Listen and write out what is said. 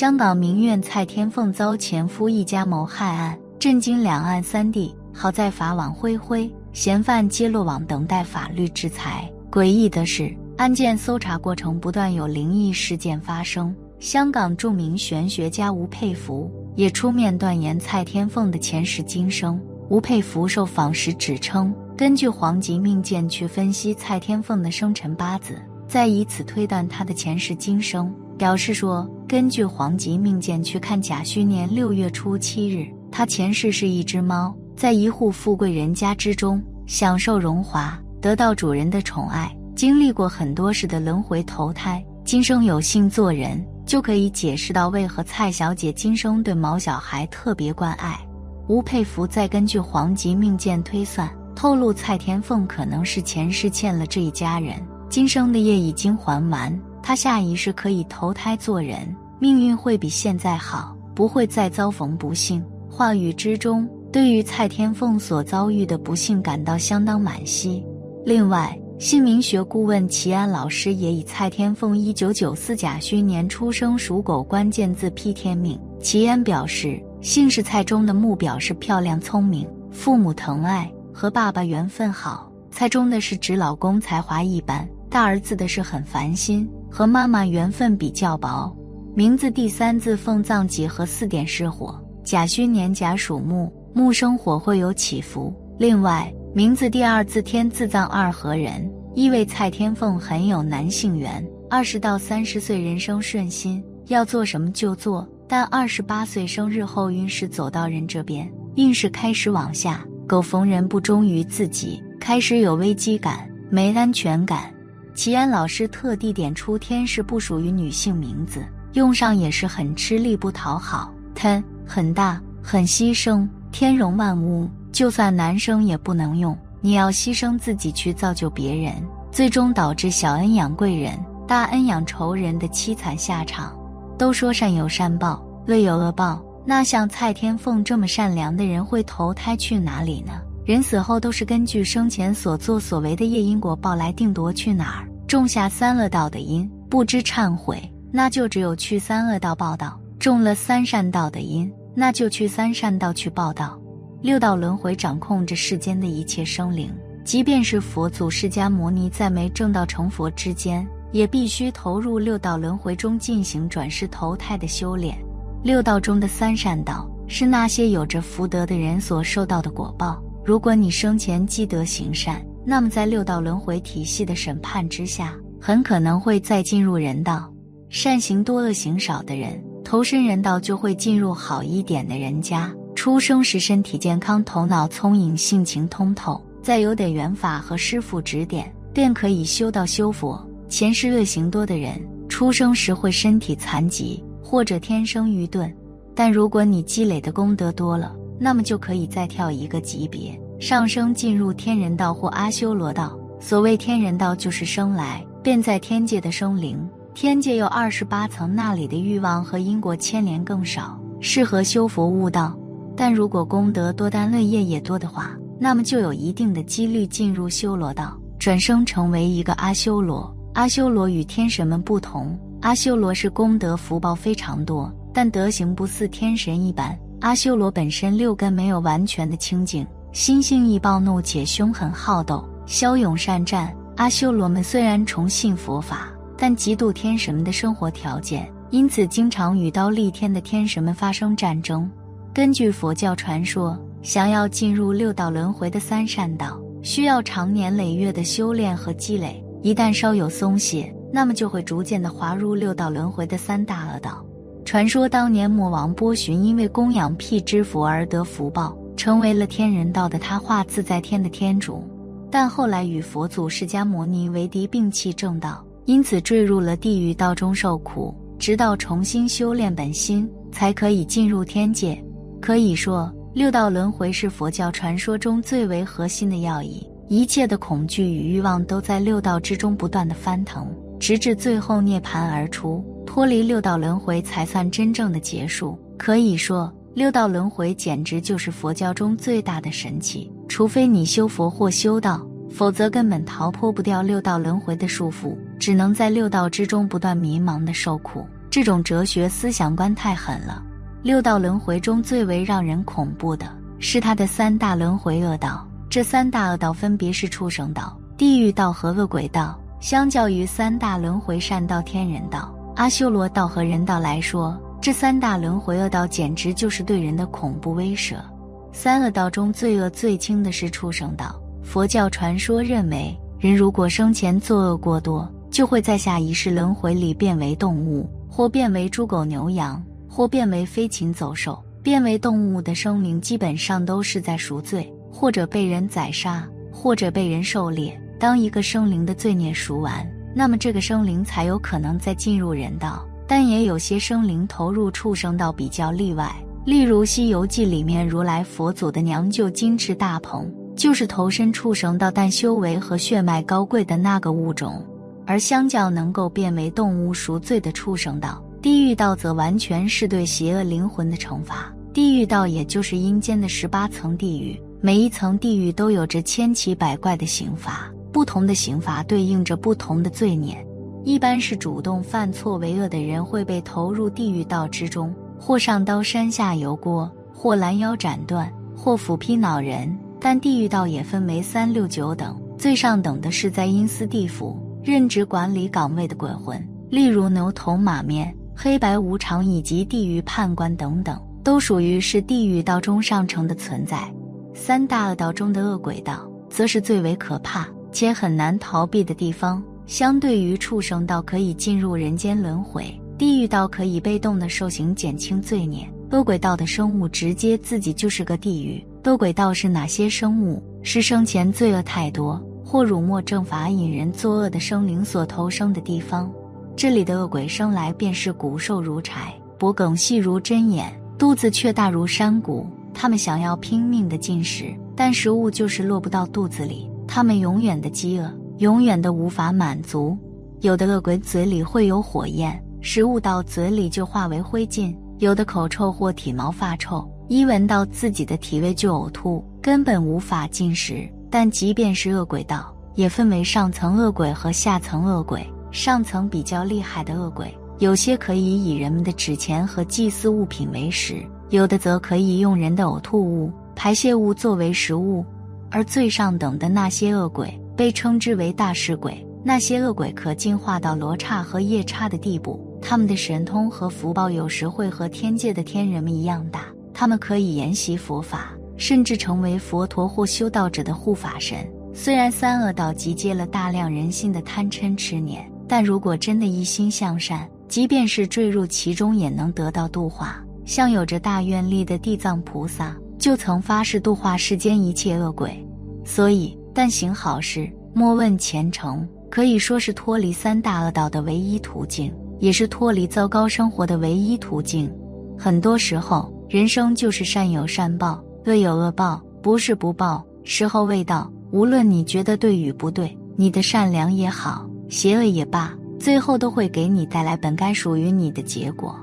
香港名媛蔡天凤遭前夫一家谋害案，震惊两岸三地。好在法网恢恢，嫌犯皆落网，等待法律制裁。诡异的是，案件搜查过程不断有灵异事件发生。香港著名玄学家吴佩孚也出面断言蔡天凤的前世今生。吴佩孚受访时指称，根据黄极命鉴去分析蔡天凤的生辰八字，再以此推断她的前世今生。表示说，根据黄极命鉴去看甲戌年六月初七日，她前世是一只猫。在一户富贵人家之中享受荣华，得到主人的宠爱，经历过很多事的轮回投胎，今生有幸做人，就可以解释到为何蔡小姐今生对毛小孩特别关爱。吴佩孚再根据黄极命鉴推算，透露蔡天凤可能是前世欠了这一家人，今生的业已经还完，他下一世可以投胎做人，命运会比现在好，不会再遭逢不幸。话语之中。对于蔡天凤所遭遇的不幸感到相当惋惜。另外，姓名学顾问齐安老师也以蔡天凤一九九四甲戌年出生属狗关键字批天命。齐安表示，姓氏蔡中的木表示漂亮、聪明，父母疼爱，和爸爸缘分好。蔡中的是指老公才华一般，大儿子的是很烦心，和妈妈缘分比较薄。名字第三字凤藏几何四点失火，甲戌年甲属木。木生火会有起伏。另外，名字第二字天字藏二合人，意味蔡天凤很有男性缘。二十到三十岁人生顺心，要做什么就做。但二十八岁生日后运势走到人这边，运势开始往下。狗逢人不忠于自己，开始有危机感、没安全感。齐安老师特地点出天是不属于女性名字，用上也是很吃力不讨好。天很大，很牺牲。天容万物，就算男生也不能用。你要牺牲自己去造就别人，最终导致小恩养贵人，大恩养仇人的凄惨下场。都说善有善报，恶有恶报。那像蔡天凤这么善良的人，会投胎去哪里呢？人死后都是根据生前所作所为的业因果报来定夺去哪儿。种下三恶道的因，不知忏悔，那就只有去三恶道报道；种了三善道的因。那就去三善道去报道。六道轮回掌控着世间的一切生灵，即便是佛祖释迦牟尼在没证道成佛之间，也必须投入六道轮回中进行转世投胎的修炼。六道中的三善道是那些有着福德的人所受到的果报。如果你生前积德行善，那么在六道轮回体系的审判之下，很可能会再进入人道。善行多恶行少的人。投身人道就会进入好一点的人家。出生时身体健康，头脑聪颖，性情通透，再有点缘法和师傅指点，便可以修道修佛。前世恶行多的人，出生时会身体残疾或者天生愚钝。但如果你积累的功德多了，那么就可以再跳一个级别，上升进入天人道或阿修罗道。所谓天人道，就是生来便在天界的生灵。天界有二十八层，那里的欲望和因果牵连更少，适合修佛悟道。但如果功德多，但乐业也多的话，那么就有一定的几率进入修罗道，转生成为一个阿修罗。阿修罗与天神们不同，阿修罗是功德福报非常多，但德行不似天神一般。阿修罗本身六根没有完全的清净，心性易暴怒且凶狠好斗，骁勇善战。阿修罗们虽然崇信佛法。但嫉妒天神们的生活条件，因此经常与刀立天的天神们发生战争。根据佛教传说，想要进入六道轮回的三善道，需要长年累月的修炼和积累。一旦稍有松懈，那么就会逐渐的滑入六道轮回的三大恶道。传说当年魔王波旬因为供养辟支佛而得福报，成为了天人道的他化自在天的天主。但后来与佛祖释迦牟尼为敌，摒弃正道。因此坠入了地狱道中受苦，直到重新修炼本心，才可以进入天界。可以说，六道轮回是佛教传说中最为核心的要义。一切的恐惧与欲望都在六道之中不断的翻腾，直至最后涅槃而出，脱离六道轮回，才算真正的结束。可以说，六道轮回简直就是佛教中最大的神奇。除非你修佛或修道。否则根本逃脱不掉六道轮回的束缚，只能在六道之中不断迷茫的受苦。这种哲学思想观太狠了。六道轮回中最为让人恐怖的是他的三大轮回恶道，这三大恶道分别是畜生道、地狱道和恶鬼道。相较于三大轮回善道、天人道、阿修罗道和人道来说，这三大轮回恶道简直就是对人的恐怖威慑。三恶道中罪恶最轻的是畜生道。佛教传说认为，人如果生前作恶过多，就会在下一世轮回里变为动物，或变为猪狗牛羊，或变为飞禽走兽。变为动物的生灵基本上都是在赎罪，或者被人宰杀，或者被人狩猎。当一个生灵的罪孽赎完，那么这个生灵才有可能再进入人道。但也有些生灵投入畜生道比较例外，例如《西游记》里面如来佛祖的娘舅金翅大鹏，就是投身畜生道但修为和血脉高贵的那个物种。而相较能够变为动物赎罪的畜生道，地狱道则完全是对邪恶灵魂的惩罚。地狱道也就是阴间的十八层地狱，每一层地狱都有着千奇百怪的刑罚。不同的刑罚对应着不同的罪孽，一般是主动犯错为恶的人会被投入地狱道之中，或上刀山下油锅，或拦腰斩断，或斧劈恼人。但地狱道也分为三六九等，最上等的是在阴司地府任职管理岗位的鬼魂，例如牛头马面、黑白无常以及地狱判官等等，都属于是地狱道中上乘的存在。三大恶道中的恶鬼道，则是最为可怕。且很难逃避的地方，相对于畜生道可以进入人间轮回，地狱道可以被动的受刑减轻罪孽，恶鬼道的生物直接自己就是个地狱。恶鬼道是哪些生物？是生前罪恶太多或辱没正法引人作恶的生灵所投生的地方。这里的恶鬼生来便是骨瘦如柴，脖梗细如针眼，肚子却大如山谷。他们想要拼命的进食，但食物就是落不到肚子里。他们永远的饥饿，永远的无法满足。有的恶鬼嘴里会有火焰，食物到嘴里就化为灰烬；有的口臭或体毛发臭，一闻到自己的体味就呕吐，根本无法进食。但即便是恶鬼道，也分为上层恶鬼和下层恶鬼。上层比较厉害的恶鬼，有些可以以人们的纸钱和祭祀物品为食，有的则可以用人的呕吐物、排泄物作为食物。而最上等的那些恶鬼被称之为大尸鬼，那些恶鬼可进化到罗刹和夜叉的地步，他们的神通和福报有时会和天界的天人们一样大，他们可以研习佛法，甚至成为佛陀或修道者的护法神。虽然三恶道集结了大量人心的贪嗔痴念，但如果真的一心向善，即便是坠入其中，也能得到度化。像有着大愿力的地藏菩萨。就曾发誓度化世间一切恶鬼，所以但行好事，莫问前程，可以说是脱离三大恶道的唯一途径，也是脱离糟糕生活的唯一途径。很多时候，人生就是善有善报，恶有恶报，不是不报，时候未到。无论你觉得对与不对，你的善良也好，邪恶也罢，最后都会给你带来本该属于你的结果。